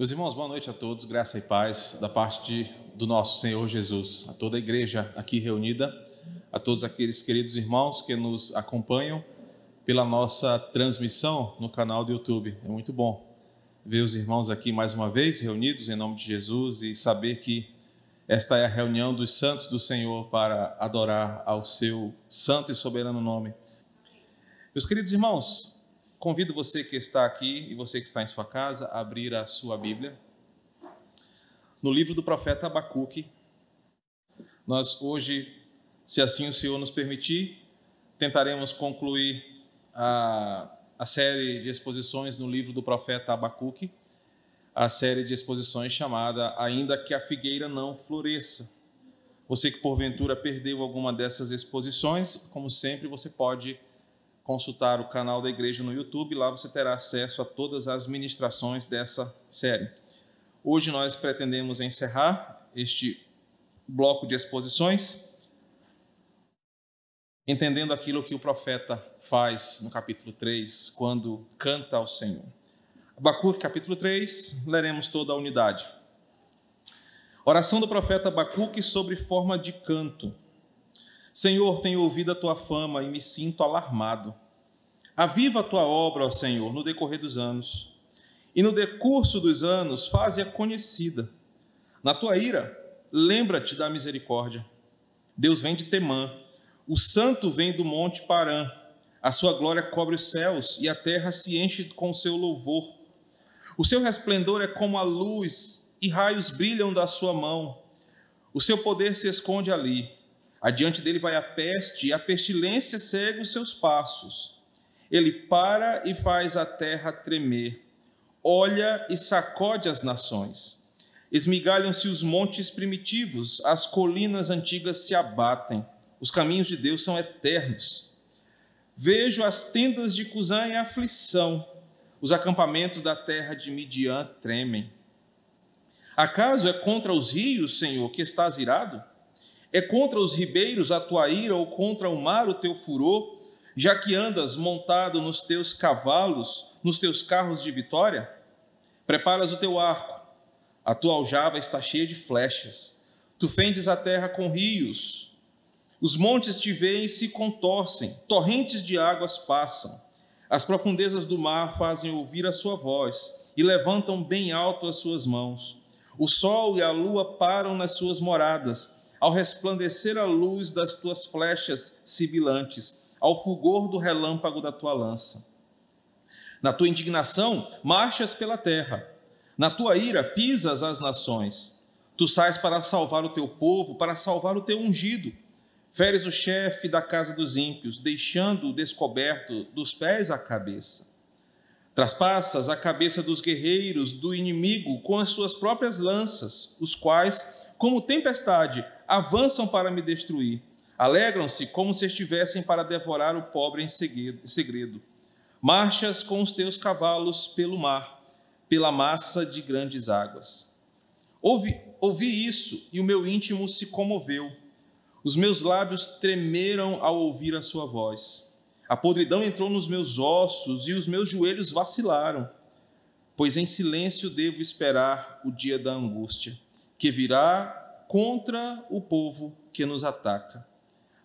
Meus irmãos, boa noite a todos, graça e paz da parte de, do nosso Senhor Jesus, a toda a igreja aqui reunida, a todos aqueles queridos irmãos que nos acompanham pela nossa transmissão no canal do YouTube. É muito bom ver os irmãos aqui mais uma vez reunidos em nome de Jesus e saber que esta é a reunião dos santos do Senhor para adorar ao seu santo e soberano nome. Meus queridos irmãos, Convido você que está aqui e você que está em sua casa a abrir a sua Bíblia. No livro do profeta Abacuque, nós hoje, se assim o Senhor nos permitir, tentaremos concluir a, a série de exposições no livro do profeta Abacuque, a série de exposições chamada Ainda que a figueira não floresça. Você que porventura perdeu alguma dessas exposições, como sempre, você pode consultar o canal da igreja no YouTube, lá você terá acesso a todas as ministrações dessa série. Hoje nós pretendemos encerrar este bloco de exposições, entendendo aquilo que o profeta faz no capítulo 3, quando canta ao Senhor. Abacuque, capítulo 3, leremos toda a unidade. Oração do profeta Abacuque sobre forma de canto. Senhor, tenho ouvido a tua fama e me sinto alarmado. Aviva a tua obra, ó Senhor, no decorrer dos anos, e no decurso dos anos faze-a conhecida. Na tua ira, lembra-te da misericórdia. Deus vem de Temã, o santo vem do monte Parã. A sua glória cobre os céus e a terra se enche com o seu louvor. O seu resplendor é como a luz e raios brilham da sua mão. O seu poder se esconde ali. Adiante dele vai a peste, e a pestilência segue os seus passos. Ele para e faz a terra tremer, olha e sacode as nações. Esmigalham-se os montes primitivos, as colinas antigas se abatem. Os caminhos de Deus são eternos. Vejo as tendas de Cusã em aflição, os acampamentos da terra de Midian tremem. Acaso é contra os rios, Senhor, que estás irado? É contra os ribeiros a tua ira ou contra o mar o teu furor, já que andas montado nos teus cavalos, nos teus carros de vitória? Preparas o teu arco, a tua aljava está cheia de flechas, tu fendes a terra com rios, os montes te veem e se contorcem, torrentes de águas passam, as profundezas do mar fazem ouvir a sua voz e levantam bem alto as suas mãos. O sol e a lua param nas suas moradas, ao resplandecer a luz das tuas flechas sibilantes, ao fulgor do relâmpago da tua lança. Na tua indignação, marchas pela terra. Na tua ira, pisas as nações. Tu sais para salvar o teu povo, para salvar o teu ungido. Feres o chefe da casa dos ímpios, deixando-o descoberto dos pés à cabeça. Traspassas a cabeça dos guerreiros do inimigo com as suas próprias lanças, os quais, como tempestade, avançam para me destruir. Alegram-se como se estivessem para devorar o pobre em segredo. Marchas com os teus cavalos pelo mar, pela massa de grandes águas. Ouvi, ouvi isso e o meu íntimo se comoveu. Os meus lábios tremeram ao ouvir a sua voz. A podridão entrou nos meus ossos e os meus joelhos vacilaram, pois em silêncio devo esperar o dia da angústia, que virá contra o povo que nos ataca.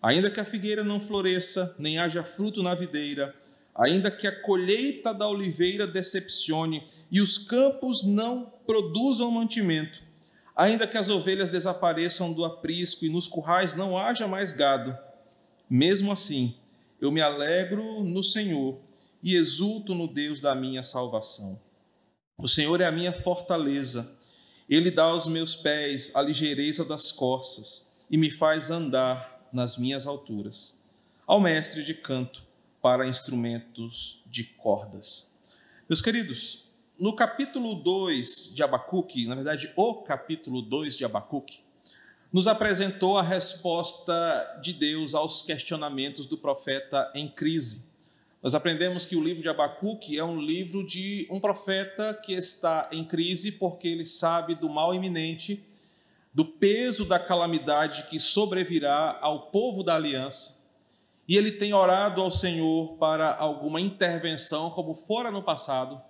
Ainda que a figueira não floresça, nem haja fruto na videira, ainda que a colheita da oliveira decepcione e os campos não produzam mantimento, ainda que as ovelhas desapareçam do aprisco e nos currais não haja mais gado, mesmo assim, eu me alegro no Senhor e exulto no Deus da minha salvação. O Senhor é a minha fortaleza, ele dá aos meus pés a ligeireza das corças e me faz andar nas minhas alturas, ao mestre de canto para instrumentos de cordas. Meus queridos, no capítulo 2 de Abacuque, na verdade, o capítulo 2 de Abacuque, nos apresentou a resposta de Deus aos questionamentos do profeta em crise. Nós aprendemos que o livro de Abacuque é um livro de um profeta que está em crise porque ele sabe do mal iminente do peso da calamidade que sobrevirá ao povo da aliança, e ele tem orado ao Senhor para alguma intervenção, como fora no passado,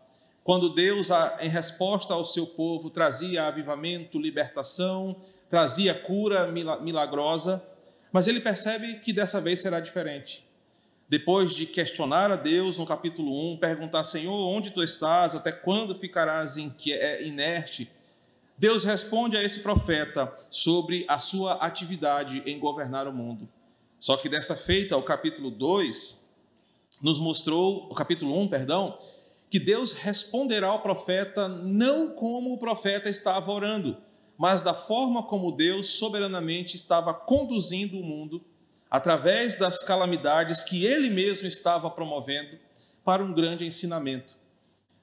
quando Deus, em resposta ao seu povo, trazia avivamento, libertação, trazia cura milagrosa, mas ele percebe que dessa vez será diferente. Depois de questionar a Deus no capítulo 1, perguntar: Senhor, onde tu estás? Até quando ficarás é, inerte? Deus responde a esse profeta sobre a sua atividade em governar o mundo. Só que dessa feita, o capítulo 2 nos mostrou, o capítulo 1, perdão, que Deus responderá ao profeta não como o profeta estava orando, mas da forma como Deus soberanamente estava conduzindo o mundo através das calamidades que ele mesmo estava promovendo para um grande ensinamento.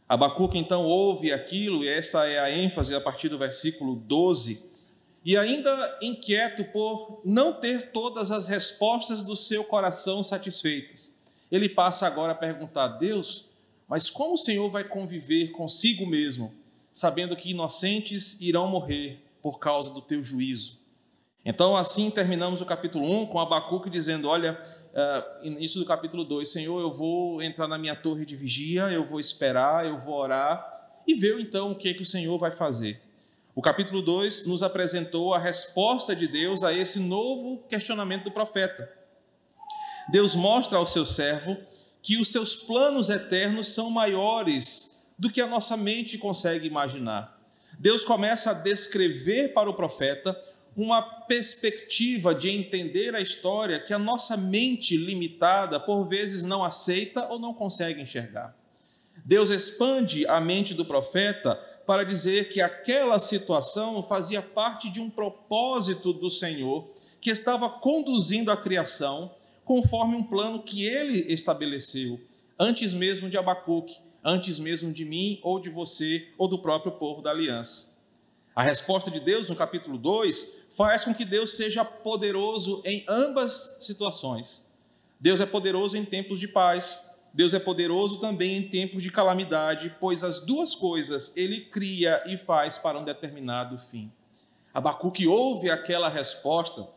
Abacuque então ouve aquilo, e esta é a ênfase a partir do versículo 12, e ainda inquieto por não ter todas as respostas do seu coração satisfeitas, ele passa agora a perguntar: Deus, mas como o Senhor vai conviver consigo mesmo, sabendo que inocentes irão morrer por causa do teu juízo? Então, assim terminamos o capítulo 1 com Abacuque dizendo: Olha, uh, início do capítulo 2, Senhor, eu vou entrar na minha torre de vigia, eu vou esperar, eu vou orar e ver então o que, é que o Senhor vai fazer. O capítulo 2 nos apresentou a resposta de Deus a esse novo questionamento do profeta. Deus mostra ao seu servo que os seus planos eternos são maiores do que a nossa mente consegue imaginar. Deus começa a descrever para o profeta uma perspectiva de entender a história que a nossa mente limitada por vezes não aceita ou não consegue enxergar. Deus expande a mente do profeta para dizer que aquela situação fazia parte de um propósito do Senhor que estava conduzindo a criação conforme um plano que ele estabeleceu, antes mesmo de Abacuque, antes mesmo de mim ou de você ou do próprio povo da aliança. A resposta de Deus no capítulo 2 faz com que Deus seja poderoso em ambas situações. Deus é poderoso em tempos de paz, Deus é poderoso também em tempos de calamidade, pois as duas coisas ele cria e faz para um determinado fim. Abacuque ouve aquela resposta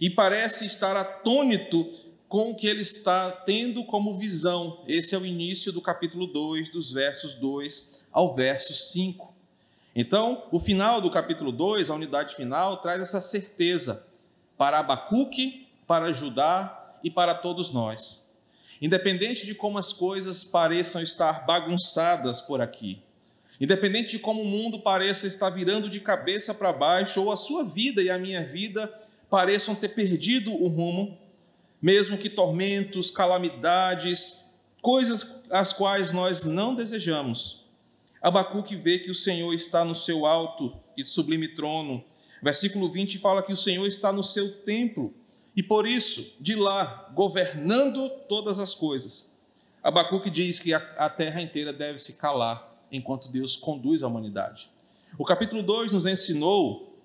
e parece estar atônito com o que ele está tendo como visão. Esse é o início do capítulo 2, dos versos 2 ao verso 5. Então, o final do capítulo 2, a unidade final, traz essa certeza para Abacuque, para Judá e para todos nós. Independente de como as coisas pareçam estar bagunçadas por aqui, independente de como o mundo pareça estar virando de cabeça para baixo, ou a sua vida e a minha vida pareçam ter perdido o rumo, mesmo que tormentos, calamidades, coisas as quais nós não desejamos. Abacuque vê que o Senhor está no seu alto e sublime trono. Versículo 20 fala que o Senhor está no seu templo e por isso, de lá, governando todas as coisas. Abacuque diz que a terra inteira deve se calar enquanto Deus conduz a humanidade. O capítulo 2 nos ensinou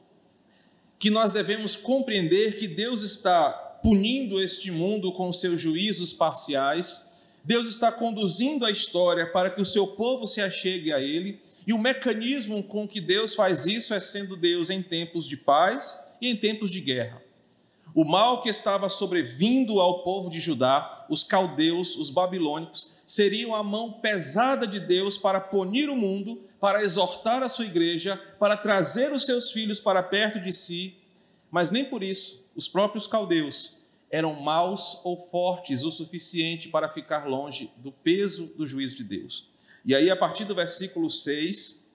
que nós devemos compreender que Deus está punindo este mundo com seus juízos parciais, Deus está conduzindo a história para que o seu povo se achegue a Ele, e o mecanismo com que Deus faz isso é sendo Deus em tempos de paz e em tempos de guerra. O mal que estava sobrevindo ao povo de Judá, os caldeus, os babilônicos, seriam a mão pesada de Deus para punir o mundo para exortar a sua igreja, para trazer os seus filhos para perto de si, mas nem por isso os próprios caldeus eram maus ou fortes o suficiente para ficar longe do peso do juízo de Deus. E aí, a partir do versículo 6,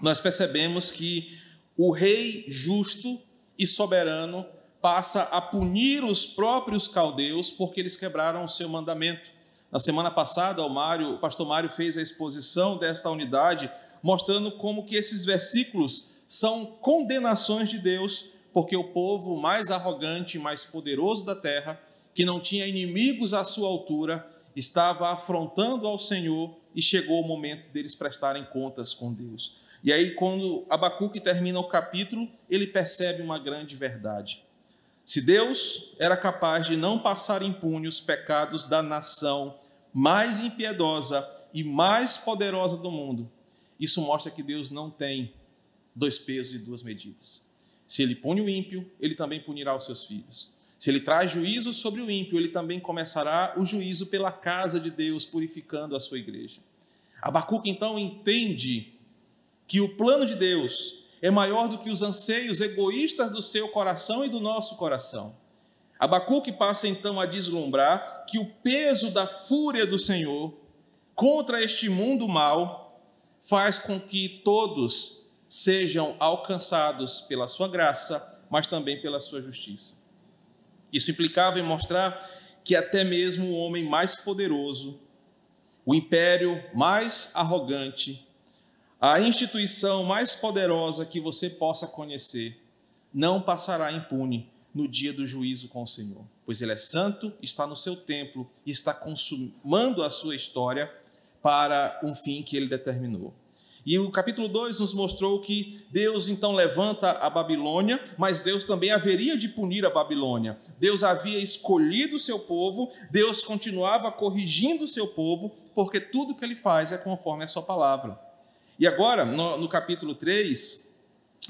nós percebemos que o rei justo e soberano passa a punir os próprios caldeus porque eles quebraram o seu mandamento. Na semana passada, o, Mário, o pastor Mário fez a exposição desta unidade mostrando como que esses versículos são condenações de Deus, porque o povo mais arrogante e mais poderoso da terra, que não tinha inimigos à sua altura, estava afrontando ao Senhor e chegou o momento deles prestarem contas com Deus. E aí, quando Abacuque termina o capítulo, ele percebe uma grande verdade. Se Deus era capaz de não passar impune os pecados da nação mais impiedosa e mais poderosa do mundo, isso mostra que Deus não tem dois pesos e duas medidas. Se ele pune o ímpio, ele também punirá os seus filhos. Se ele traz juízo sobre o ímpio, ele também começará o juízo pela casa de Deus, purificando a sua igreja. Abacuque então entende que o plano de Deus é maior do que os anseios egoístas do seu coração e do nosso coração. Abacuque passa então a deslumbrar que o peso da fúria do Senhor contra este mundo mal faz com que todos sejam alcançados pela sua graça, mas também pela sua justiça. Isso implicava em mostrar que até mesmo o homem mais poderoso, o império mais arrogante, a instituição mais poderosa que você possa conhecer, não passará impune no dia do juízo com o Senhor, pois Ele é santo, está no seu templo e está consumando a sua história para um fim que Ele determinou. E o capítulo 2 nos mostrou que Deus então levanta a Babilônia, mas Deus também haveria de punir a Babilônia. Deus havia escolhido o seu povo, Deus continuava corrigindo o seu povo, porque tudo que ele faz é conforme a sua palavra. E agora, no, no capítulo 3,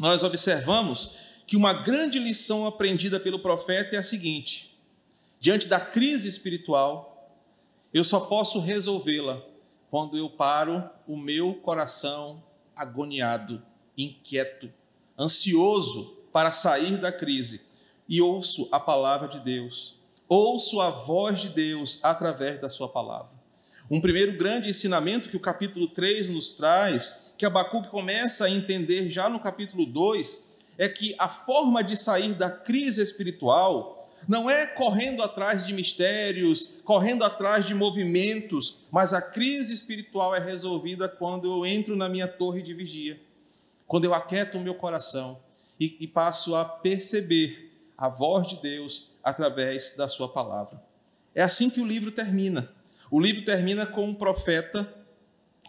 nós observamos que uma grande lição aprendida pelo profeta é a seguinte: diante da crise espiritual, eu só posso resolvê-la quando eu paro o meu coração agoniado, inquieto, ansioso para sair da crise e ouço a palavra de Deus, ouço a voz de Deus através da sua palavra. Um primeiro grande ensinamento que o capítulo 3 nos traz, que Abacuque começa a entender já no capítulo 2, é que a forma de sair da crise espiritual não é correndo atrás de mistérios, correndo atrás de movimentos, mas a crise espiritual é resolvida quando eu entro na minha torre de vigia, quando eu aquieto o meu coração e, e passo a perceber a voz de Deus através da Sua palavra. É assim que o livro termina. O livro termina com um profeta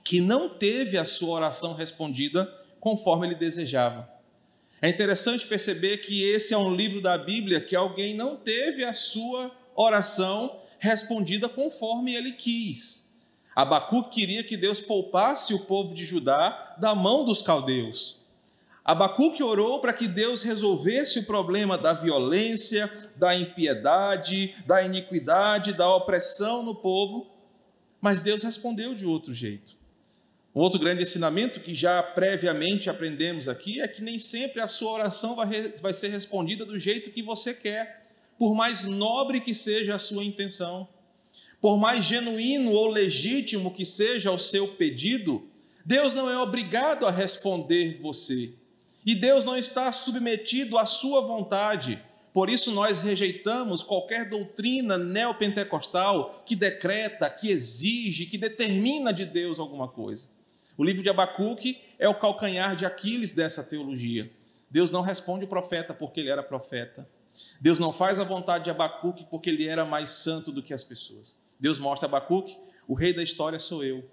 que não teve a sua oração respondida conforme ele desejava. É interessante perceber que esse é um livro da Bíblia que alguém não teve a sua oração respondida conforme ele quis. Abacuque queria que Deus poupasse o povo de Judá da mão dos caldeus. Abacuque orou para que Deus resolvesse o problema da violência, da impiedade, da iniquidade, da opressão no povo, mas Deus respondeu de outro jeito. Um outro grande ensinamento que já previamente aprendemos aqui é que nem sempre a sua oração vai, vai ser respondida do jeito que você quer, por mais nobre que seja a sua intenção, por mais genuíno ou legítimo que seja o seu pedido, Deus não é obrigado a responder você. E Deus não está submetido à sua vontade. Por isso nós rejeitamos qualquer doutrina neopentecostal que decreta, que exige, que determina de Deus alguma coisa. O livro de Abacuque é o calcanhar de Aquiles dessa teologia. Deus não responde o profeta porque ele era profeta. Deus não faz a vontade de Abacuque porque ele era mais santo do que as pessoas. Deus mostra a Abacuque: o rei da história sou eu.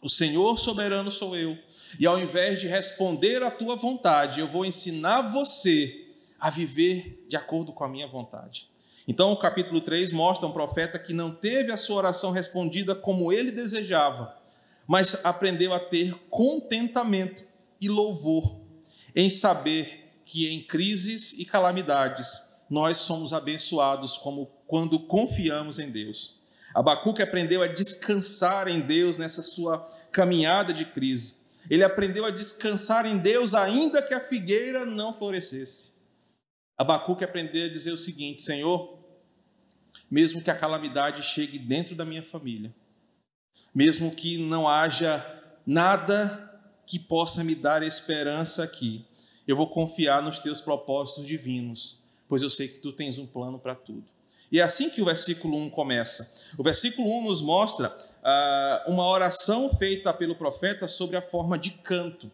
O Senhor soberano sou eu. E ao invés de responder à tua vontade, eu vou ensinar você a viver de acordo com a minha vontade. Então, o capítulo 3 mostra um profeta que não teve a sua oração respondida como ele desejava, mas aprendeu a ter contentamento e louvor em saber que em crises e calamidades nós somos abençoados como quando confiamos em Deus. Abacuque aprendeu a descansar em Deus nessa sua caminhada de crise. Ele aprendeu a descansar em Deus ainda que a figueira não florescesse. Abacuque aprendeu a dizer o seguinte: Senhor, mesmo que a calamidade chegue dentro da minha família, mesmo que não haja nada que possa me dar esperança aqui, eu vou confiar nos teus propósitos divinos, pois eu sei que tu tens um plano para tudo. E é assim que o versículo 1 começa. O versículo 1 nos mostra ah, uma oração feita pelo profeta sobre a forma de canto.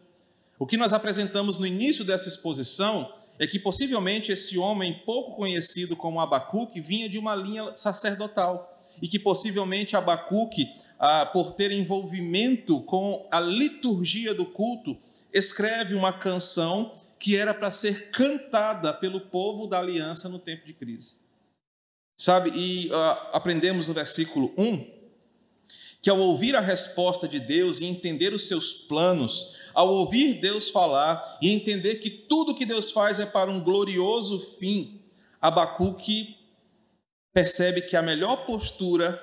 O que nós apresentamos no início dessa exposição é que possivelmente esse homem pouco conhecido como Abacuque vinha de uma linha sacerdotal e que possivelmente Abacuque, ah, por ter envolvimento com a liturgia do culto, escreve uma canção que era para ser cantada pelo povo da aliança no tempo de crise. Sabe, e ah, aprendemos no versículo 1 que ao ouvir a resposta de Deus e entender os seus planos, ao ouvir Deus falar e entender que tudo que Deus faz é para um glorioso fim, Abacuque percebe que a melhor postura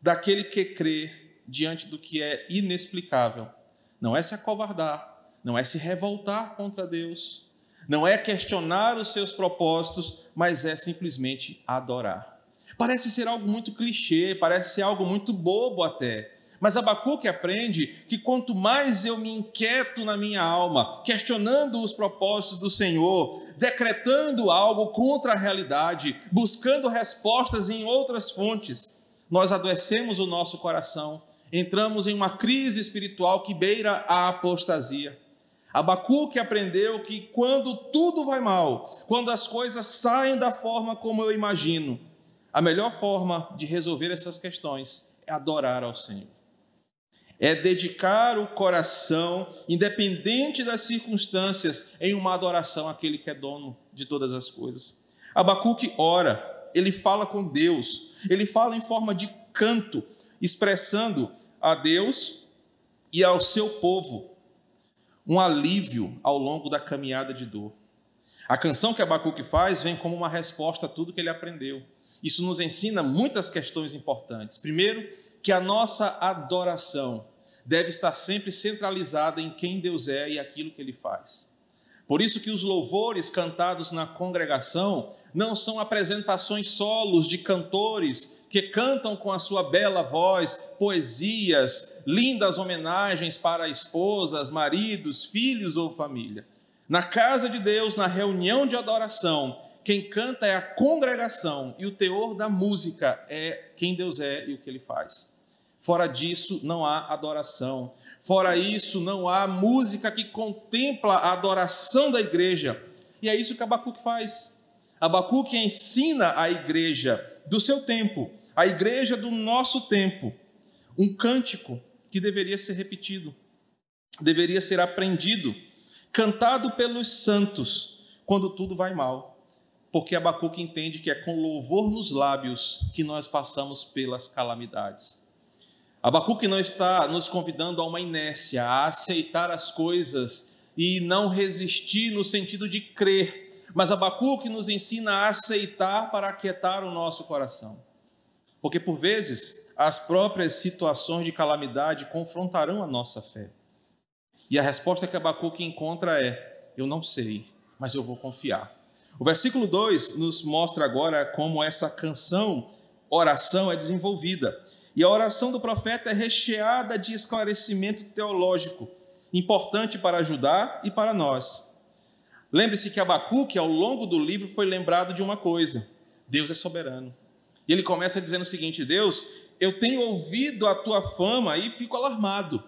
daquele que crê, diante do que é inexplicável. Não é se acovardar, não é se revoltar contra Deus, não é questionar os seus propósitos, mas é simplesmente adorar. Parece ser algo muito clichê, parece ser algo muito bobo até. Mas Abacuque aprende que quanto mais eu me inquieto na minha alma, questionando os propósitos do Senhor, decretando algo contra a realidade, buscando respostas em outras fontes, nós adoecemos o nosso coração, entramos em uma crise espiritual que beira a apostasia. Abacuque aprendeu que quando tudo vai mal, quando as coisas saem da forma como eu imagino, a melhor forma de resolver essas questões é adorar ao Senhor. É dedicar o coração, independente das circunstâncias, em uma adoração àquele que é dono de todas as coisas. Abacuque ora, ele fala com Deus, ele fala em forma de canto, expressando a Deus e ao seu povo um alívio ao longo da caminhada de dor. A canção que Abacuque faz vem como uma resposta a tudo que ele aprendeu. Isso nos ensina muitas questões importantes. Primeiro, que a nossa adoração deve estar sempre centralizada em quem Deus é e aquilo que ele faz. Por isso que os louvores cantados na congregação não são apresentações solos de cantores que cantam com a sua bela voz poesias, lindas homenagens para esposas, maridos, filhos ou família. Na casa de Deus, na reunião de adoração, quem canta é a congregação e o teor da música é quem Deus é e o que ele faz. Fora disso, não há adoração. Fora isso, não há música que contempla a adoração da igreja. E é isso que Abacuque faz. Abacuque ensina a igreja do seu tempo a igreja do nosso tempo, um cântico que deveria ser repetido, deveria ser aprendido, cantado pelos santos quando tudo vai mal, porque Abacuque entende que é com louvor nos lábios que nós passamos pelas calamidades. Abacuque não está nos convidando a uma inércia, a aceitar as coisas e não resistir no sentido de crer, mas Abacuque nos ensina a aceitar para aquietar o nosso coração. Porque por vezes as próprias situações de calamidade confrontarão a nossa fé. E a resposta que Abacuque encontra é: Eu não sei, mas eu vou confiar. O versículo 2 nos mostra agora como essa canção, oração, é desenvolvida. E a oração do profeta é recheada de esclarecimento teológico, importante para ajudar e para nós. Lembre-se que Abacuque, ao longo do livro, foi lembrado de uma coisa: Deus é soberano. E ele começa dizendo o seguinte: Deus, eu tenho ouvido a tua fama e fico alarmado.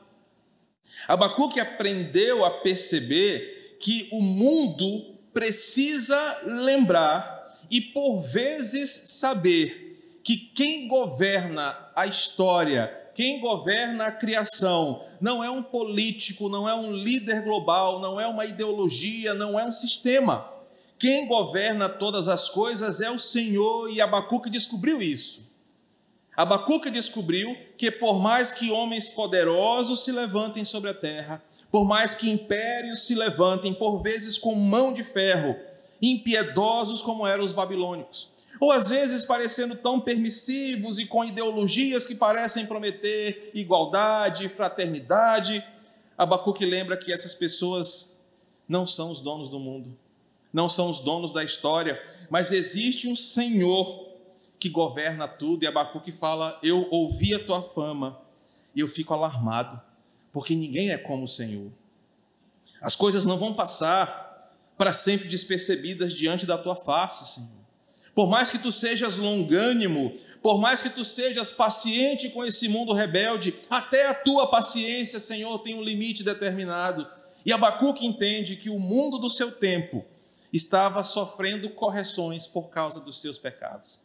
Abacuque aprendeu a perceber que o mundo precisa lembrar e, por vezes, saber que quem governa a história, quem governa a criação, não é um político, não é um líder global, não é uma ideologia, não é um sistema. Quem governa todas as coisas é o Senhor, e Abacuque descobriu isso. Abacuque descobriu que, por mais que homens poderosos se levantem sobre a terra, por mais que impérios se levantem, por vezes com mão de ferro, impiedosos como eram os babilônicos, ou às vezes parecendo tão permissivos e com ideologias que parecem prometer igualdade, fraternidade, Abacuque lembra que essas pessoas não são os donos do mundo não são os donos da história, mas existe um Senhor que governa tudo. E Abacuque fala: Eu ouvi a tua fama e eu fico alarmado, porque ninguém é como o Senhor. As coisas não vão passar para sempre despercebidas diante da tua face, Senhor. Por mais que tu sejas longânimo, por mais que tu sejas paciente com esse mundo rebelde, até a tua paciência, Senhor, tem um limite determinado. E Abacuque entende que o mundo do seu tempo estava sofrendo correções por causa dos seus pecados.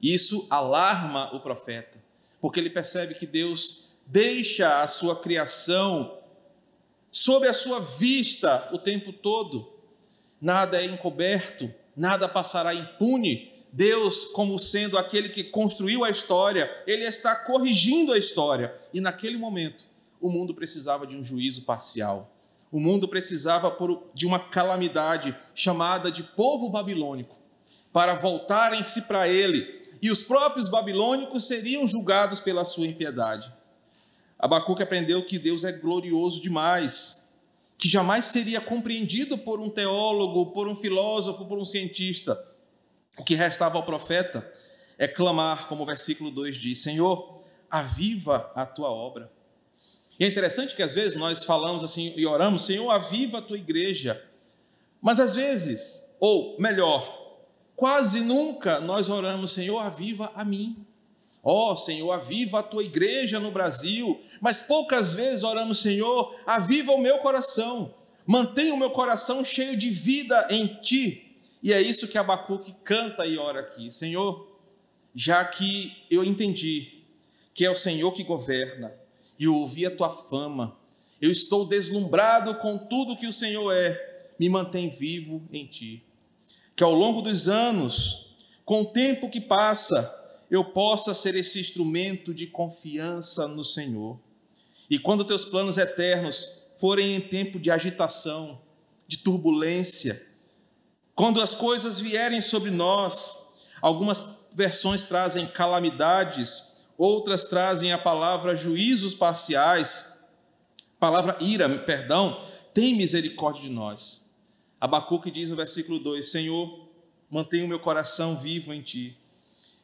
Isso alarma o profeta, porque ele percebe que Deus deixa a sua criação sob a sua vista o tempo todo. Nada é encoberto, nada passará impune. Deus, como sendo aquele que construiu a história, ele está corrigindo a história. E naquele momento, o mundo precisava de um juízo parcial. O mundo precisava de uma calamidade chamada de povo babilônico para voltarem-se para ele, e os próprios babilônicos seriam julgados pela sua impiedade. Abacuque aprendeu que Deus é glorioso demais, que jamais seria compreendido por um teólogo, por um filósofo, por um cientista. O que restava ao profeta é clamar, como o versículo 2 diz: Senhor, aviva a tua obra. E é interessante que às vezes nós falamos assim e oramos: Senhor, aviva a tua igreja. Mas às vezes, ou melhor, quase nunca nós oramos: Senhor, aviva a mim. Ó oh, Senhor, aviva a tua igreja no Brasil. Mas poucas vezes oramos, Senhor, aviva o meu coração. Mantenha o meu coração cheio de vida em ti. E é isso que Abacuque canta e ora aqui. Senhor, já que eu entendi que é o Senhor que governa e ouvi a tua fama, eu estou deslumbrado com tudo que o Senhor é, me mantém vivo em ti. Que ao longo dos anos, com o tempo que passa, eu possa ser esse instrumento de confiança no Senhor. E quando teus planos eternos forem em tempo de agitação, de turbulência, quando as coisas vierem sobre nós, algumas versões trazem calamidades, outras trazem a palavra juízos parciais, palavra ira, perdão, tem misericórdia de nós. Abacuque diz no versículo 2: Senhor, mantenha o meu coração vivo em ti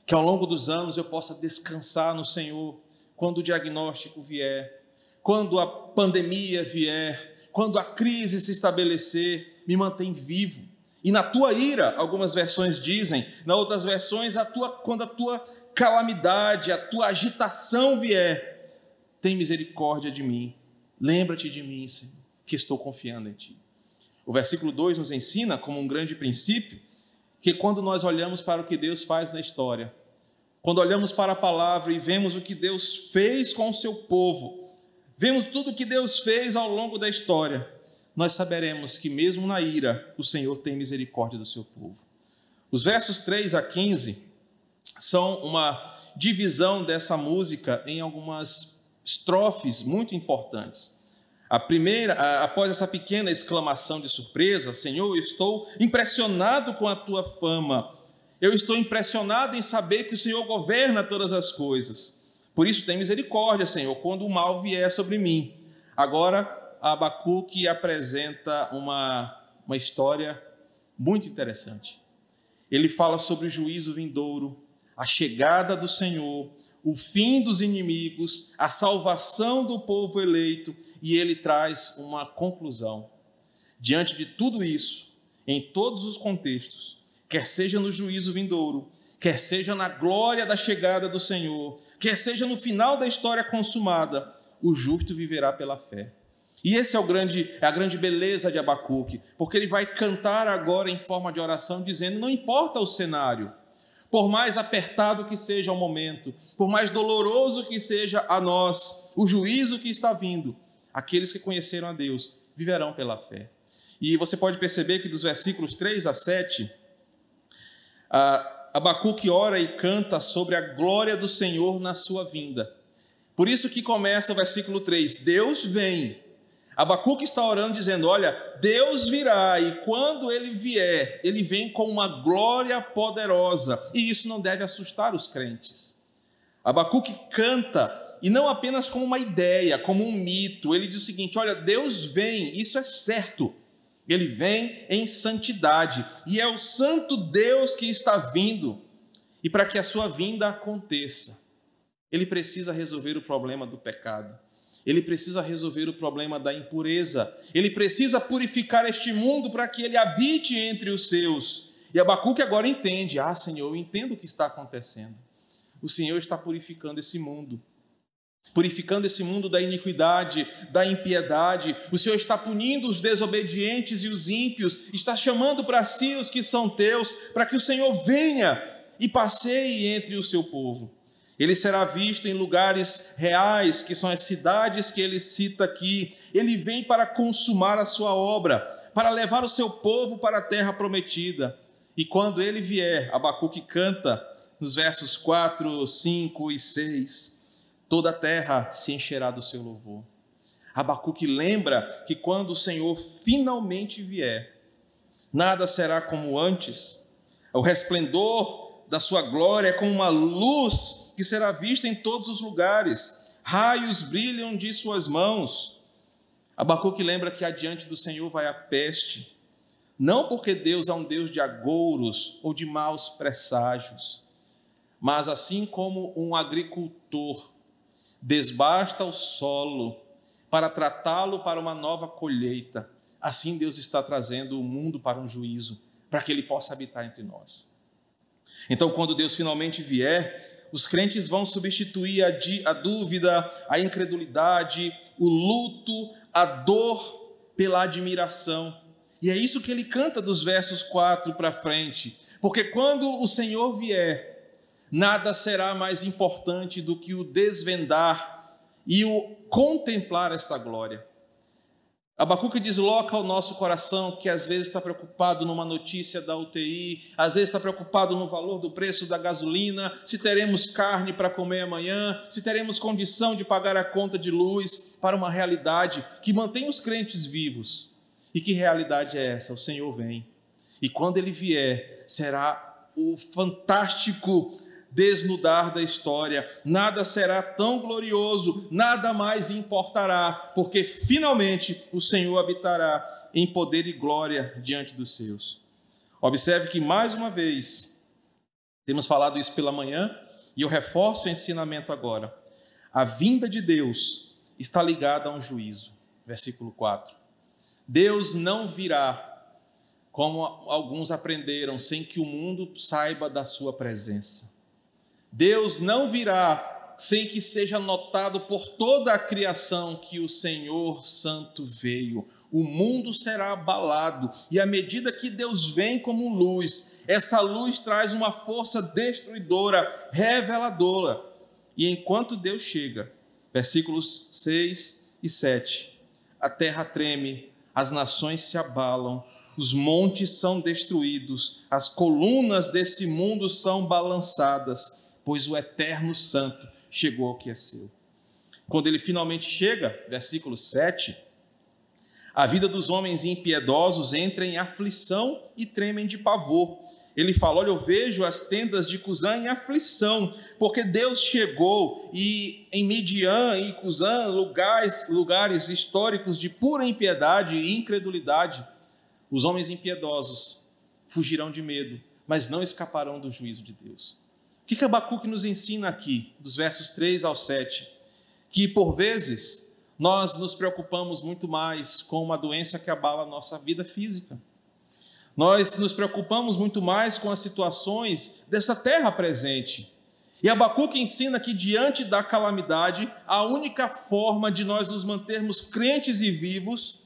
que ao longo dos anos eu possa descansar no Senhor quando o diagnóstico vier, quando a pandemia vier, quando a crise se estabelecer, me mantém vivo. E na tua ira, algumas versões dizem, na outras versões, a tua, quando a tua calamidade, a tua agitação vier, tem misericórdia de mim. Lembra-te de mim, Senhor, que estou confiando em ti. O versículo 2 nos ensina, como um grande princípio, que quando nós olhamos para o que Deus faz na história, quando olhamos para a palavra e vemos o que Deus fez com o seu povo, vemos tudo o que Deus fez ao longo da história, nós saberemos que mesmo na ira, o Senhor tem misericórdia do seu povo. Os versos 3 a 15 são uma divisão dessa música em algumas estrofes muito importantes. A primeira, após essa pequena exclamação de surpresa, Senhor, estou impressionado com a tua fama. Eu estou impressionado em saber que o Senhor governa todas as coisas. Por isso, tem misericórdia, Senhor, quando o mal vier sobre mim. Agora, Abacuque apresenta uma, uma história muito interessante. Ele fala sobre o juízo vindouro, a chegada do Senhor, o fim dos inimigos, a salvação do povo eleito, e ele traz uma conclusão. Diante de tudo isso, em todos os contextos, quer seja no juízo vindouro, quer seja na glória da chegada do Senhor, quer seja no final da história consumada, o justo viverá pela fé. E esse é o grande, é a grande beleza de Abacuque, porque ele vai cantar agora em forma de oração, dizendo: não importa o cenário, por mais apertado que seja o momento, por mais doloroso que seja a nós o juízo que está vindo, aqueles que conheceram a Deus viverão pela fé. E você pode perceber que dos versículos 3 a 7, Abacuque ora e canta sobre a glória do Senhor na sua vinda. Por isso que começa o versículo 3: Deus vem Abacuque está orando dizendo: Olha, Deus virá e quando ele vier, ele vem com uma glória poderosa, e isso não deve assustar os crentes. Abacuque canta, e não apenas como uma ideia, como um mito, ele diz o seguinte: Olha, Deus vem, isso é certo, ele vem em santidade, e é o santo Deus que está vindo, e para que a sua vinda aconteça, ele precisa resolver o problema do pecado. Ele precisa resolver o problema da impureza. Ele precisa purificar este mundo para que ele habite entre os seus. E Abacuque agora entende: Ah, Senhor, eu entendo o que está acontecendo. O Senhor está purificando esse mundo. Purificando esse mundo da iniquidade, da impiedade. O Senhor está punindo os desobedientes e os ímpios. Está chamando para si os que são teus, para que o Senhor venha e passeie entre o seu povo. Ele será visto em lugares reais, que são as cidades que ele cita aqui. Ele vem para consumar a sua obra, para levar o seu povo para a terra prometida. E quando ele vier, Abacuque canta nos versos 4, 5 e 6: toda a terra se encherá do seu louvor. Abacuque lembra que quando o Senhor finalmente vier, nada será como antes. O resplendor da sua glória é como uma luz que será vista em todos os lugares. raios brilham de suas mãos. Abacuque lembra que adiante do Senhor vai a peste, não porque Deus é um Deus de agouros ou de maus presságios, mas assim como um agricultor desbasta o solo para tratá-lo para uma nova colheita, assim Deus está trazendo o mundo para um juízo, para que ele possa habitar entre nós. Então, quando Deus finalmente vier, os crentes vão substituir a, dúvida, a incredulidade, o luto, a dor pela admiração. E é isso que ele canta dos versos 4 para frente. Porque quando o Senhor vier, nada será mais importante do que o desvendar e o contemplar esta glória. Abacuque desloca o nosso coração, que às vezes está preocupado numa notícia da UTI, às vezes está preocupado no valor do preço da gasolina, se teremos carne para comer amanhã, se teremos condição de pagar a conta de luz, para uma realidade que mantém os crentes vivos. E que realidade é essa? O Senhor vem. E quando ele vier, será o fantástico desnudar da história, nada será tão glorioso, nada mais importará, porque finalmente o Senhor habitará em poder e glória diante dos seus. Observe que mais uma vez, temos falado isso pela manhã, e eu reforço o ensinamento agora. A vinda de Deus está ligada a um juízo. Versículo 4. Deus não virá, como alguns aprenderam, sem que o mundo saiba da sua presença. Deus não virá sem que seja notado por toda a criação que o Senhor Santo veio. O mundo será abalado, e à medida que Deus vem como luz, essa luz traz uma força destruidora, reveladora. E enquanto Deus chega, versículos 6 e 7, a terra treme, as nações se abalam, os montes são destruídos, as colunas desse mundo são balançadas pois o Eterno Santo chegou ao que é seu. Quando ele finalmente chega, versículo 7, a vida dos homens impiedosos entra em aflição e tremem de pavor. Ele fala: Olha, eu vejo as tendas de Cusã em aflição, porque Deus chegou e em Midian e Cusã, lugares, lugares históricos de pura impiedade e incredulidade, os homens impiedosos fugirão de medo, mas não escaparão do juízo de Deus. O que, que Abacuque nos ensina aqui, dos versos 3 ao 7? Que por vezes nós nos preocupamos muito mais com uma doença que abala a nossa vida física. Nós nos preocupamos muito mais com as situações dessa terra presente. E Abacuque ensina que diante da calamidade, a única forma de nós nos mantermos crentes e vivos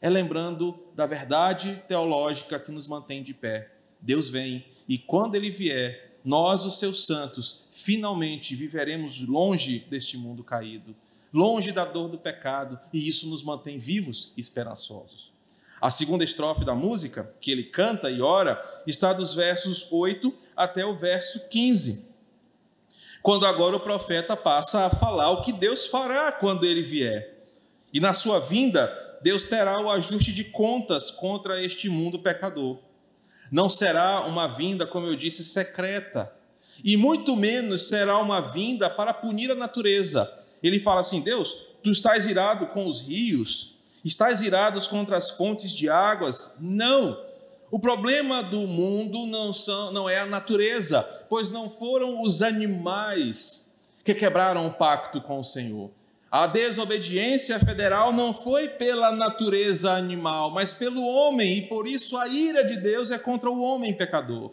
é lembrando da verdade teológica que nos mantém de pé. Deus vem e quando ele vier, nós, os seus santos, finalmente viveremos longe deste mundo caído, longe da dor do pecado, e isso nos mantém vivos e esperançosos. A segunda estrofe da música, que ele canta e ora, está dos versos 8 até o verso 15. Quando agora o profeta passa a falar o que Deus fará quando ele vier. E na sua vinda, Deus terá o ajuste de contas contra este mundo pecador. Não será uma vinda, como eu disse, secreta. E muito menos será uma vinda para punir a natureza. Ele fala assim: Deus, tu estás irado com os rios, estás irados contra as fontes de águas. Não. O problema do mundo não, são, não é a natureza, pois não foram os animais que quebraram o pacto com o Senhor. A desobediência federal não foi pela natureza animal, mas pelo homem, e por isso a ira de Deus é contra o homem pecador.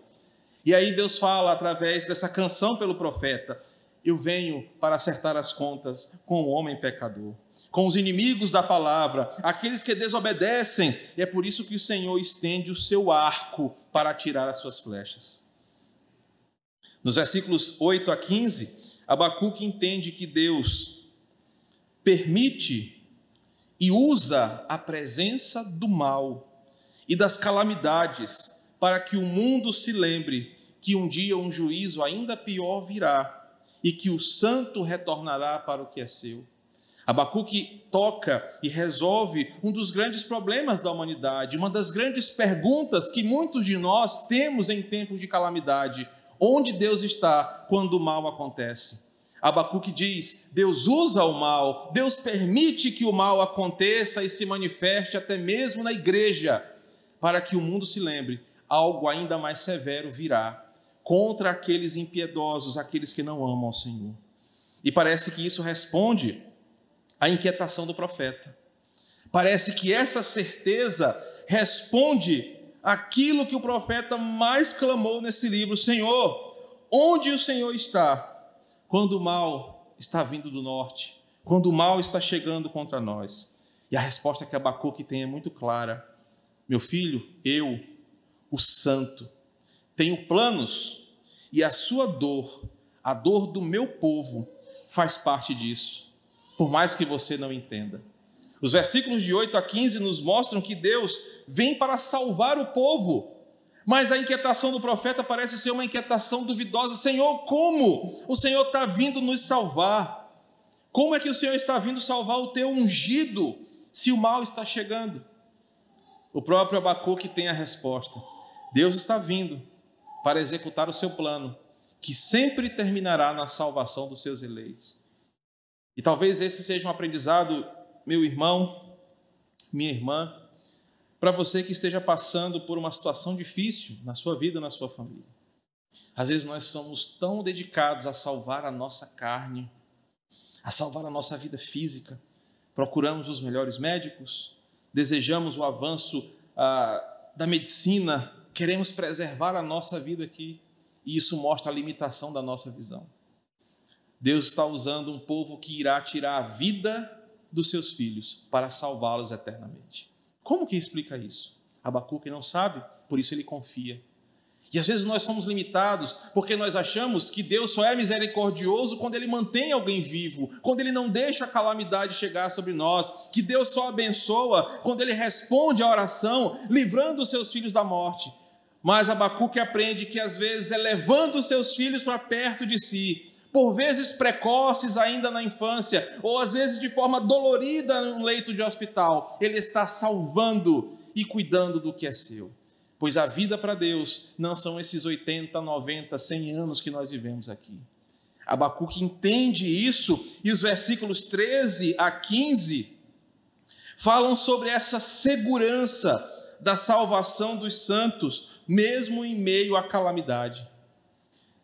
E aí Deus fala através dessa canção pelo profeta: Eu venho para acertar as contas com o homem pecador, com os inimigos da palavra, aqueles que desobedecem, e é por isso que o Senhor estende o seu arco para atirar as suas flechas. Nos versículos 8 a 15, Abacuque entende que Deus permite e usa a presença do mal e das calamidades para que o mundo se lembre que um dia um juízo ainda pior virá e que o santo retornará para o que é seu. Abacuque toca e resolve um dos grandes problemas da humanidade, uma das grandes perguntas que muitos de nós temos em tempos de calamidade: onde Deus está quando o mal acontece? Abacuque diz: Deus usa o mal, Deus permite que o mal aconteça e se manifeste até mesmo na igreja, para que o mundo se lembre: algo ainda mais severo virá contra aqueles impiedosos, aqueles que não amam ao Senhor. E parece que isso responde à inquietação do profeta. Parece que essa certeza responde aquilo que o profeta mais clamou nesse livro: Senhor, onde o Senhor está? Quando o mal está vindo do norte, quando o mal está chegando contra nós. E a resposta que Abacuque tem é muito clara: Meu filho, eu, o santo, tenho planos e a sua dor, a dor do meu povo, faz parte disso, por mais que você não entenda. Os versículos de 8 a 15 nos mostram que Deus vem para salvar o povo, mas a inquietação do profeta parece ser uma inquietação duvidosa. Senhor, como o Senhor está vindo nos salvar? Como é que o Senhor está vindo salvar o teu ungido se o mal está chegando? O próprio Abacuque tem a resposta. Deus está vindo para executar o seu plano, que sempre terminará na salvação dos seus eleitos. E talvez esse seja um aprendizado, meu irmão, minha irmã, para você que esteja passando por uma situação difícil na sua vida, na sua família. Às vezes nós somos tão dedicados a salvar a nossa carne, a salvar a nossa vida física, procuramos os melhores médicos, desejamos o avanço ah, da medicina, queremos preservar a nossa vida aqui, e isso mostra a limitação da nossa visão. Deus está usando um povo que irá tirar a vida dos seus filhos para salvá-los eternamente. Como que explica isso? Abacuque não sabe, por isso ele confia. E às vezes nós somos limitados porque nós achamos que Deus só é misericordioso quando Ele mantém alguém vivo, quando Ele não deixa a calamidade chegar sobre nós, que Deus só abençoa quando Ele responde à oração, livrando os seus filhos da morte. Mas Abacuque aprende que às vezes é levando os seus filhos para perto de si, por vezes precoces ainda na infância, ou às vezes de forma dolorida no leito de hospital, ele está salvando e cuidando do que é seu. Pois a vida para Deus não são esses 80, 90, 100 anos que nós vivemos aqui. Abacuque entende isso e os versículos 13 a 15 falam sobre essa segurança da salvação dos santos, mesmo em meio à calamidade.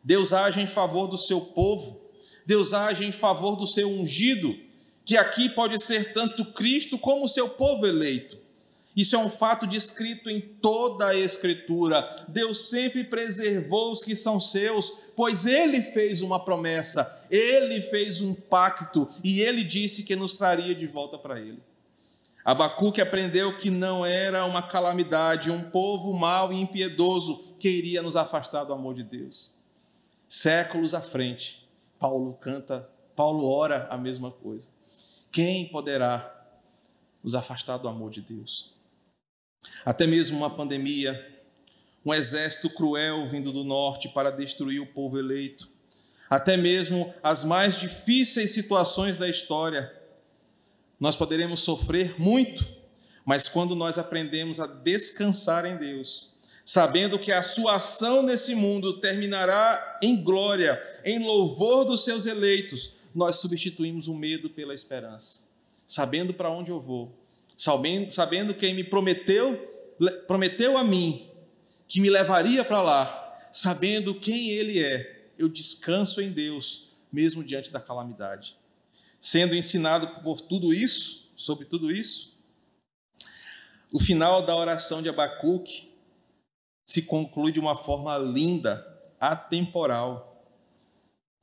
Deus age em favor do seu povo, Deus age em favor do seu ungido, que aqui pode ser tanto Cristo como o seu povo eleito. Isso é um fato descrito em toda a Escritura. Deus sempre preservou os que são seus, pois Ele fez uma promessa, Ele fez um pacto e Ele disse que nos traria de volta para Ele. Abacuque aprendeu que não era uma calamidade, um povo mau e impiedoso que iria nos afastar do amor de Deus. Séculos à frente, Paulo canta, Paulo ora a mesma coisa. Quem poderá nos afastar do amor de Deus? Até mesmo uma pandemia, um exército cruel vindo do norte para destruir o povo eleito, até mesmo as mais difíceis situações da história, nós poderemos sofrer muito, mas quando nós aprendemos a descansar em Deus, sabendo que a sua ação nesse mundo terminará em glória, em louvor dos seus eleitos, nós substituímos o medo pela esperança. Sabendo para onde eu vou, sabendo, sabendo quem me prometeu, prometeu a mim que me levaria para lá, sabendo quem ele é, eu descanso em Deus, mesmo diante da calamidade. Sendo ensinado por tudo isso, sobre tudo isso, o final da oração de Abacuque se conclui de uma forma linda, atemporal,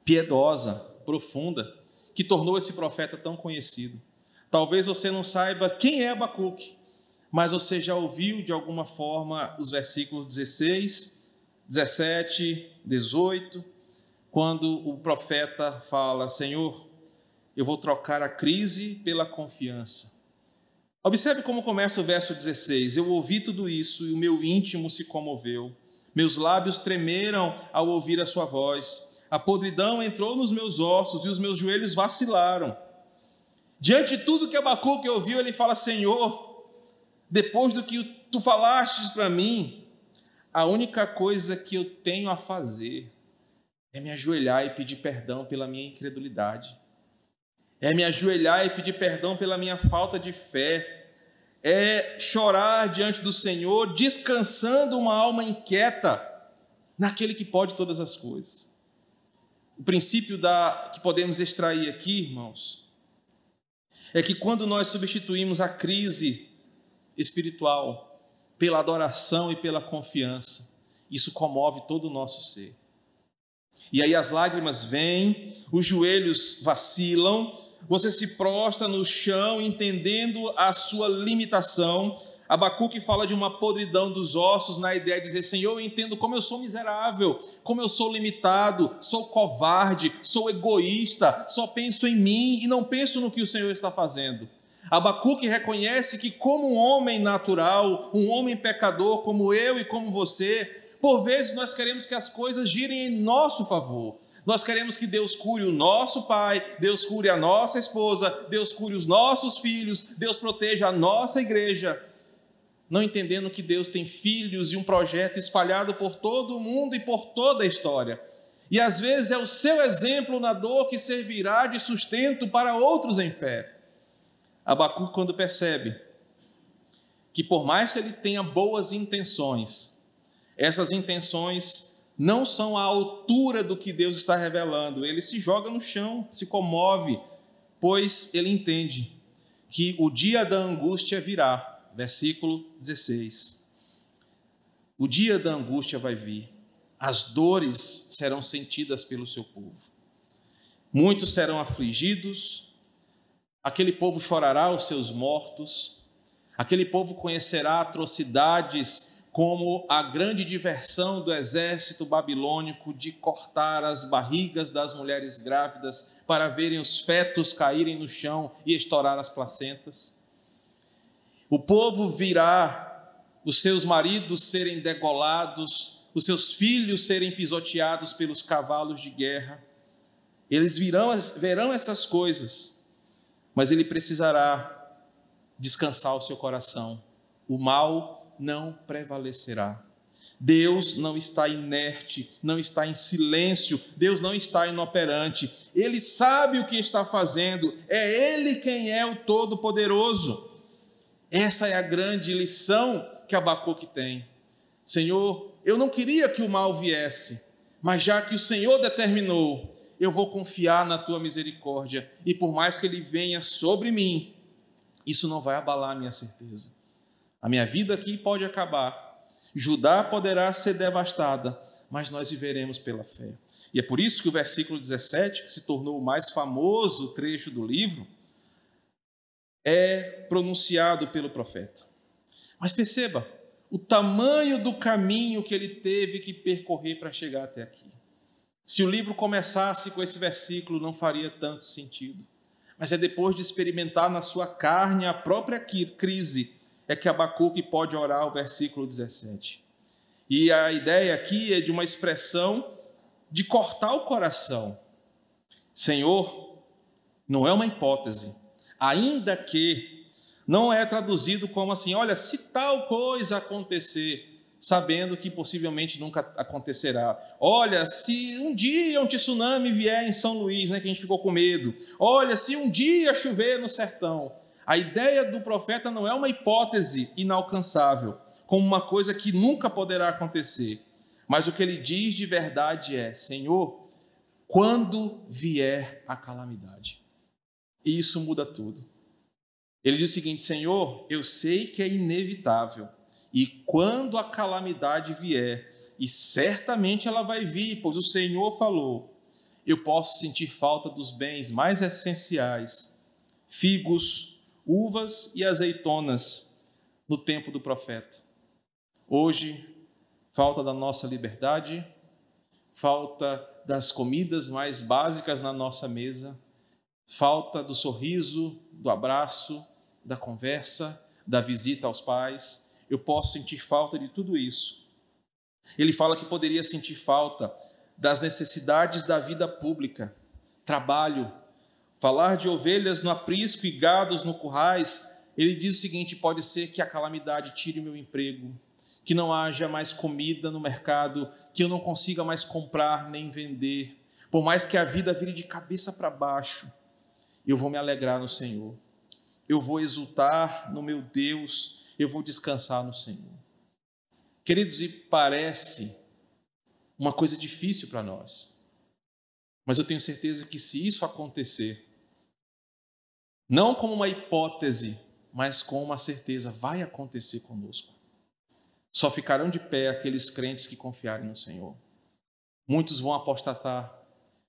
piedosa, profunda, que tornou esse profeta tão conhecido. Talvez você não saiba quem é Abacuque, mas você já ouviu de alguma forma os versículos 16, 17, 18, quando o profeta fala: Senhor, eu vou trocar a crise pela confiança. Observe como começa o verso 16: Eu ouvi tudo isso e o meu íntimo se comoveu. Meus lábios tremeram ao ouvir a sua voz. A podridão entrou nos meus ossos e os meus joelhos vacilaram. Diante de tudo que Abacuque ouviu, ele fala: Senhor, depois do que tu falastes para mim, a única coisa que eu tenho a fazer é me ajoelhar e pedir perdão pela minha incredulidade, é me ajoelhar e pedir perdão pela minha falta de fé, é chorar diante do Senhor, descansando uma alma inquieta naquele que pode todas as coisas. O princípio da, que podemos extrair aqui, irmãos, é que quando nós substituímos a crise espiritual pela adoração e pela confiança, isso comove todo o nosso ser. E aí as lágrimas vêm, os joelhos vacilam, você se prostra no chão, entendendo a sua limitação. Abacuque fala de uma podridão dos ossos, na ideia de dizer: Senhor, eu entendo como eu sou miserável, como eu sou limitado, sou covarde, sou egoísta, só penso em mim e não penso no que o Senhor está fazendo. Abacuque reconhece que, como um homem natural, um homem pecador como eu e como você, por vezes nós queremos que as coisas girem em nosso favor. Nós queremos que Deus cure o nosso pai, Deus cure a nossa esposa, Deus cure os nossos filhos, Deus proteja a nossa igreja. Não entendendo que Deus tem filhos e um projeto espalhado por todo o mundo e por toda a história. E às vezes é o seu exemplo na dor que servirá de sustento para outros em fé. Abacu, quando percebe que, por mais que ele tenha boas intenções, essas intenções não são à altura do que Deus está revelando. Ele se joga no chão, se comove, pois ele entende que o dia da angústia virá. Versículo 16. O dia da angústia vai vir, as dores serão sentidas pelo seu povo. Muitos serão afligidos, aquele povo chorará os seus mortos, aquele povo conhecerá atrocidades como a grande diversão do exército babilônico de cortar as barrigas das mulheres grávidas para verem os fetos caírem no chão e estourar as placentas. O povo virá os seus maridos serem degolados, os seus filhos serem pisoteados pelos cavalos de guerra. Eles virão, verão essas coisas, mas ele precisará descansar o seu coração. O mal não prevalecerá. Deus não está inerte, não está em silêncio, Deus não está inoperante, Ele sabe o que está fazendo, é Ele quem é o Todo-Poderoso. Essa é a grande lição que Abacuque tem. Senhor, eu não queria que o mal viesse, mas já que o Senhor determinou, eu vou confiar na tua misericórdia, e por mais que ele venha sobre mim, isso não vai abalar a minha certeza. A minha vida aqui pode acabar. Judá poderá ser devastada, mas nós viveremos pela fé. E é por isso que o versículo 17, que se tornou o mais famoso trecho do livro, é pronunciado pelo profeta. Mas perceba o tamanho do caminho que ele teve que percorrer para chegar até aqui. Se o livro começasse com esse versículo, não faria tanto sentido. Mas é depois de experimentar na sua carne a própria crise é que Abacuque pode orar o versículo 17. E a ideia aqui é de uma expressão de cortar o coração. Senhor, não é uma hipótese, ainda que não é traduzido como assim, olha, se tal coisa acontecer, sabendo que possivelmente nunca acontecerá. Olha, se um dia um tsunami vier em São Luís, né, que a gente ficou com medo. Olha, se um dia chover no sertão. A ideia do profeta não é uma hipótese inalcançável, como uma coisa que nunca poderá acontecer. Mas o que ele diz de verdade é: Senhor, quando vier a calamidade. E isso muda tudo. Ele diz o seguinte: Senhor, eu sei que é inevitável, e quando a calamidade vier, e certamente ela vai vir, pois o Senhor falou, eu posso sentir falta dos bens mais essenciais, figos, uvas e azeitonas no tempo do profeta. Hoje, falta da nossa liberdade, falta das comidas mais básicas na nossa mesa, falta do sorriso, do abraço, da conversa, da visita aos pais. Eu posso sentir falta de tudo isso. Ele fala que poderia sentir falta das necessidades da vida pública, trabalho, falar de ovelhas no aprisco e gados no currais, ele diz o seguinte: pode ser que a calamidade tire meu emprego, que não haja mais comida no mercado, que eu não consiga mais comprar nem vender, por mais que a vida vire de cabeça para baixo, eu vou me alegrar no Senhor, eu vou exultar no meu Deus, eu vou descansar no Senhor. Queridos, e parece uma coisa difícil para nós, mas eu tenho certeza que se isso acontecer, não como uma hipótese, mas com uma certeza, vai acontecer conosco. Só ficarão de pé aqueles crentes que confiarem no Senhor. Muitos vão apostatar,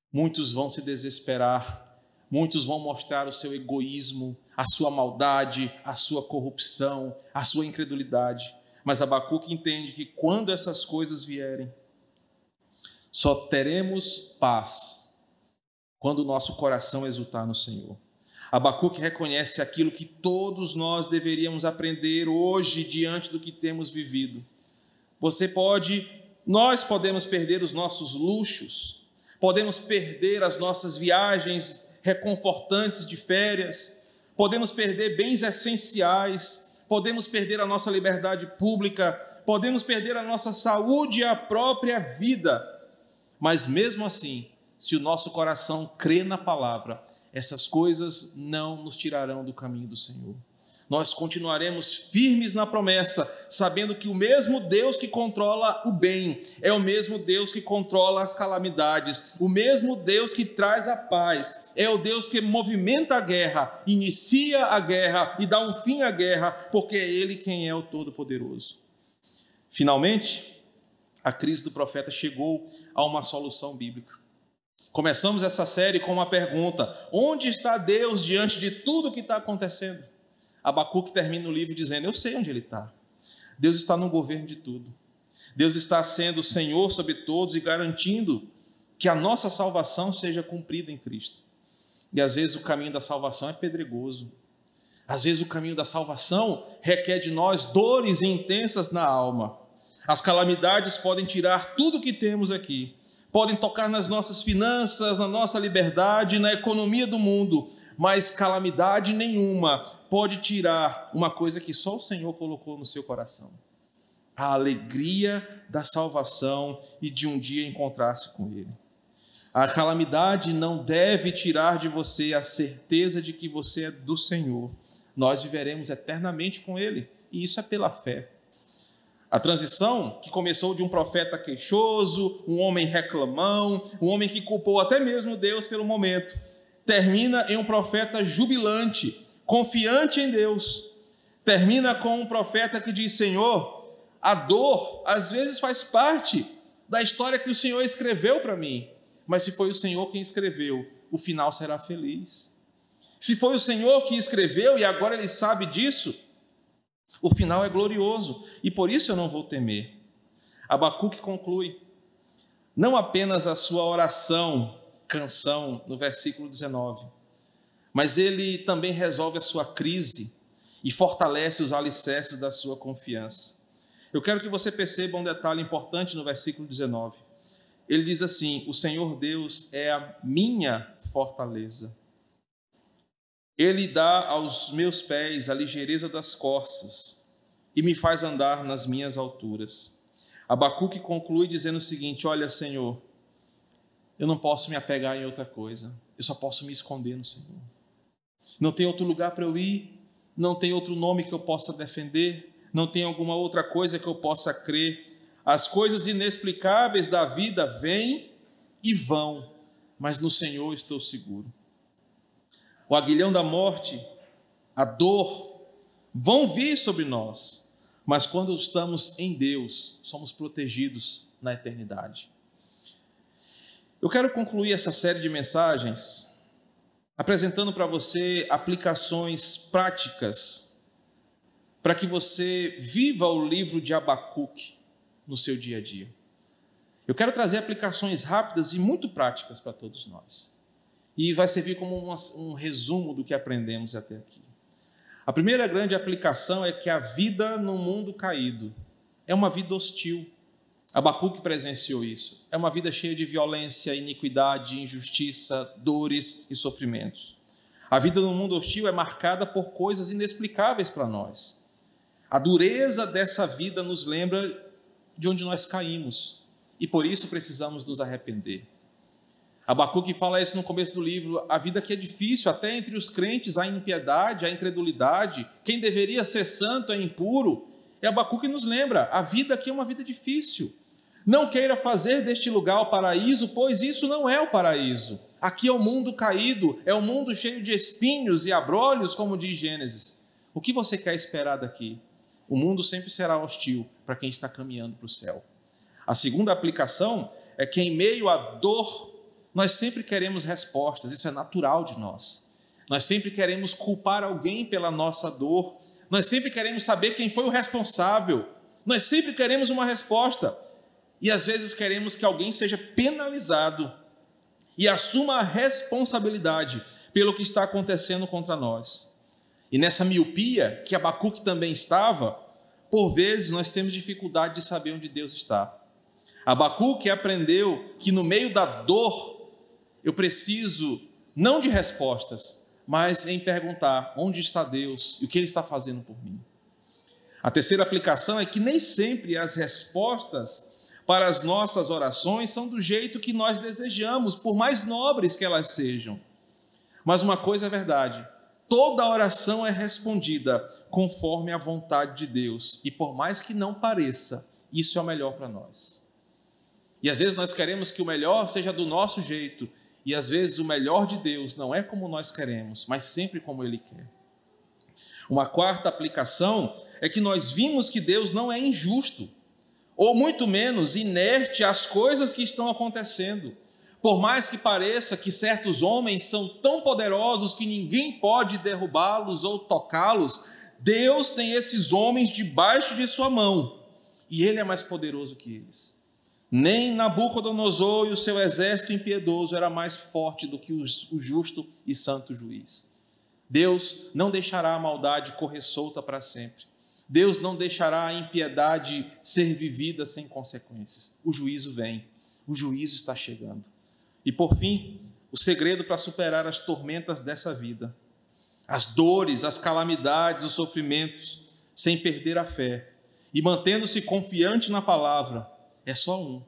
muitos vão se desesperar, muitos vão mostrar o seu egoísmo, a sua maldade, a sua corrupção, a sua incredulidade. Mas Abacuque entende que quando essas coisas vierem, só teremos paz quando o nosso coração exultar no Senhor. Abacuque reconhece aquilo que todos nós deveríamos aprender hoje diante do que temos vivido. Você pode, nós podemos perder os nossos luxos, podemos perder as nossas viagens reconfortantes de férias, podemos perder bens essenciais, podemos perder a nossa liberdade pública, podemos perder a nossa saúde e a própria vida. Mas mesmo assim, se o nosso coração crê na palavra, essas coisas não nos tirarão do caminho do Senhor. Nós continuaremos firmes na promessa, sabendo que o mesmo Deus que controla o bem é o mesmo Deus que controla as calamidades, o mesmo Deus que traz a paz, é o Deus que movimenta a guerra, inicia a guerra e dá um fim à guerra, porque é Ele quem é o Todo-Poderoso. Finalmente, a crise do profeta chegou a uma solução bíblica. Começamos essa série com uma pergunta: onde está Deus diante de tudo o que está acontecendo? Abacuque termina o livro dizendo: Eu sei onde ele está. Deus está no governo de tudo. Deus está sendo Senhor sobre todos e garantindo que a nossa salvação seja cumprida em Cristo. E às vezes o caminho da salvação é pedregoso. Às vezes o caminho da salvação requer de nós dores intensas na alma. As calamidades podem tirar tudo que temos aqui, podem tocar nas nossas finanças, na nossa liberdade, na economia do mundo, mas calamidade nenhuma pode tirar uma coisa que só o Senhor colocou no seu coração: a alegria da salvação e de um dia encontrar-se com Ele. A calamidade não deve tirar de você a certeza de que você é do Senhor. Nós viveremos eternamente com Ele, e isso é pela fé. A transição, que começou de um profeta queixoso, um homem reclamão, um homem que culpou até mesmo Deus pelo momento, termina em um profeta jubilante, confiante em Deus. Termina com um profeta que diz: Senhor, a dor às vezes faz parte da história que o Senhor escreveu para mim, mas se foi o Senhor quem escreveu, o final será feliz. Se foi o Senhor que escreveu e agora ele sabe disso, o final é glorioso e por isso eu não vou temer. Abacuque conclui: não apenas a sua oração, canção, no versículo 19, mas ele também resolve a sua crise e fortalece os alicerces da sua confiança. Eu quero que você perceba um detalhe importante no versículo 19. Ele diz assim: O Senhor Deus é a minha fortaleza ele dá aos meus pés a ligeireza das corças e me faz andar nas minhas alturas. Abacuque conclui dizendo o seguinte: Olha, Senhor, eu não posso me apegar em outra coisa, eu só posso me esconder no Senhor. Não tem outro lugar para eu ir, não tem outro nome que eu possa defender, não tem alguma outra coisa que eu possa crer. As coisas inexplicáveis da vida vêm e vão, mas no Senhor estou seguro o aguilhão da morte, a dor, vão vir sobre nós, mas quando estamos em Deus, somos protegidos na eternidade. Eu quero concluir essa série de mensagens apresentando para você aplicações práticas para que você viva o livro de Abacuque no seu dia a dia. Eu quero trazer aplicações rápidas e muito práticas para todos nós e vai servir como um, um resumo do que aprendemos até aqui. A primeira grande aplicação é que a vida no mundo caído é uma vida hostil. Abacuque presenciou isso. É uma vida cheia de violência, iniquidade, injustiça, dores e sofrimentos. A vida no mundo hostil é marcada por coisas inexplicáveis para nós. A dureza dessa vida nos lembra de onde nós caímos e por isso precisamos nos arrepender. Abacuque fala isso no começo do livro: a vida aqui é difícil, até entre os crentes há impiedade, há incredulidade, quem deveria ser santo é impuro. E Abacuque nos lembra: a vida aqui é uma vida difícil. Não queira fazer deste lugar o paraíso, pois isso não é o paraíso. Aqui é o mundo caído, é um mundo cheio de espinhos e abrolhos, como diz Gênesis. O que você quer esperar daqui? O mundo sempre será hostil para quem está caminhando para o céu. A segunda aplicação é que, em meio à dor, nós sempre queremos respostas, isso é natural de nós. Nós sempre queremos culpar alguém pela nossa dor, nós sempre queremos saber quem foi o responsável, nós sempre queremos uma resposta. E às vezes queremos que alguém seja penalizado e assuma a responsabilidade pelo que está acontecendo contra nós. E nessa miopia que Abacuque também estava, por vezes nós temos dificuldade de saber onde Deus está. Abacuque aprendeu que no meio da dor eu preciso não de respostas, mas em perguntar onde está Deus e o que Ele está fazendo por mim. A terceira aplicação é que nem sempre as respostas para as nossas orações são do jeito que nós desejamos, por mais nobres que elas sejam. Mas uma coisa é verdade: toda oração é respondida conforme a vontade de Deus, e por mais que não pareça, isso é o melhor para nós. E às vezes nós queremos que o melhor seja do nosso jeito, e às vezes o melhor de Deus não é como nós queremos, mas sempre como Ele quer. Uma quarta aplicação é que nós vimos que Deus não é injusto, ou muito menos inerte às coisas que estão acontecendo. Por mais que pareça que certos homens são tão poderosos que ninguém pode derrubá-los ou tocá-los, Deus tem esses homens debaixo de sua mão e Ele é mais poderoso que eles. Nem Nabucodonosor e o seu exército impiedoso era mais forte do que o justo e santo juiz. Deus não deixará a maldade correr solta para sempre. Deus não deixará a impiedade ser vivida sem consequências. O juízo vem, o juízo está chegando. E por fim, o segredo para superar as tormentas dessa vida, as dores, as calamidades, os sofrimentos, sem perder a fé e mantendo-se confiante na palavra, é só um.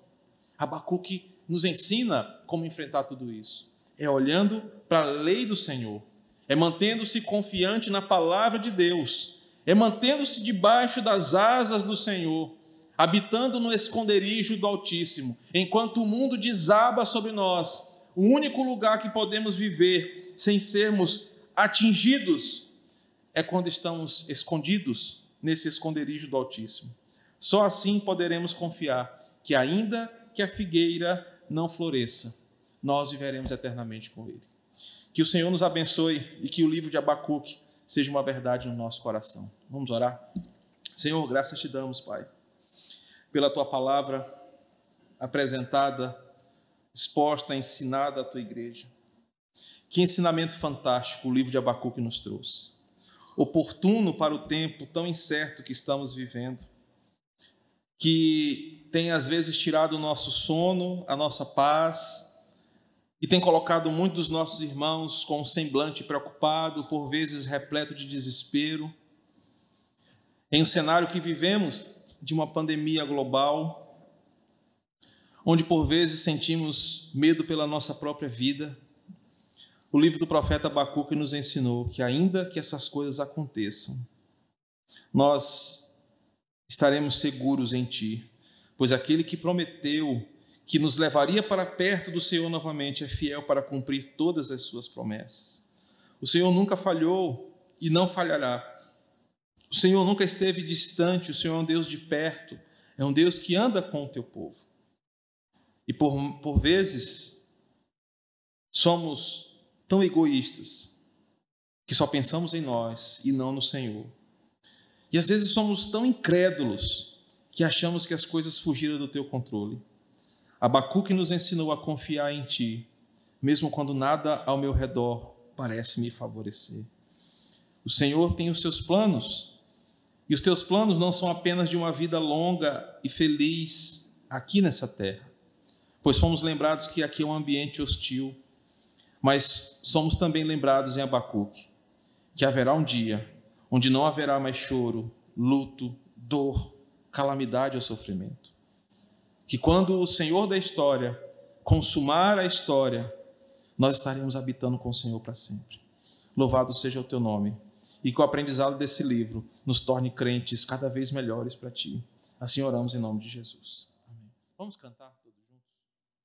Abacuque nos ensina como enfrentar tudo isso. É olhando para a lei do Senhor, é mantendo-se confiante na palavra de Deus, é mantendo-se debaixo das asas do Senhor, habitando no esconderijo do Altíssimo, enquanto o mundo desaba sobre nós. O único lugar que podemos viver sem sermos atingidos é quando estamos escondidos nesse esconderijo do Altíssimo. Só assim poderemos confiar que, ainda que a figueira não floresça, nós viveremos eternamente com Ele. Que o Senhor nos abençoe e que o livro de Abacuque seja uma verdade no nosso coração. Vamos orar? Senhor, graças te damos, Pai, pela tua palavra apresentada, exposta, ensinada à tua igreja. Que ensinamento fantástico o livro de Abacuque nos trouxe. Oportuno para o tempo tão incerto que estamos vivendo que tem às vezes tirado o nosso sono, a nossa paz, e tem colocado muitos dos nossos irmãos com um semblante preocupado, por vezes repleto de desespero. Em um cenário que vivemos de uma pandemia global, onde por vezes sentimos medo pela nossa própria vida, o livro do profeta Abacuque nos ensinou que, ainda que essas coisas aconteçam, nós estaremos seguros em Ti, pois aquele que prometeu que nos levaria para perto do Senhor novamente é fiel para cumprir todas as Suas promessas. O Senhor nunca falhou e não falhará. O Senhor nunca esteve distante, o Senhor é um Deus de perto, é um Deus que anda com o teu povo. E por, por vezes, somos tão egoístas que só pensamos em nós e não no Senhor. E às vezes somos tão incrédulos que achamos que as coisas fugiram do teu controle. Abacuque nos ensinou a confiar em ti, mesmo quando nada ao meu redor parece me favorecer. O Senhor tem os seus planos, e os teus planos não são apenas de uma vida longa e feliz aqui nessa terra, pois fomos lembrados que aqui é um ambiente hostil, mas somos também lembrados em Abacuque que haverá um dia onde não haverá mais choro, luto, dor, calamidade ou sofrimento. Que quando o Senhor da história consumar a história, nós estaremos habitando com o Senhor para sempre. Louvado seja o teu nome. E que o aprendizado desse livro nos torne crentes cada vez melhores para ti. Assim oramos em nome de Jesus. Amém. Vamos cantar.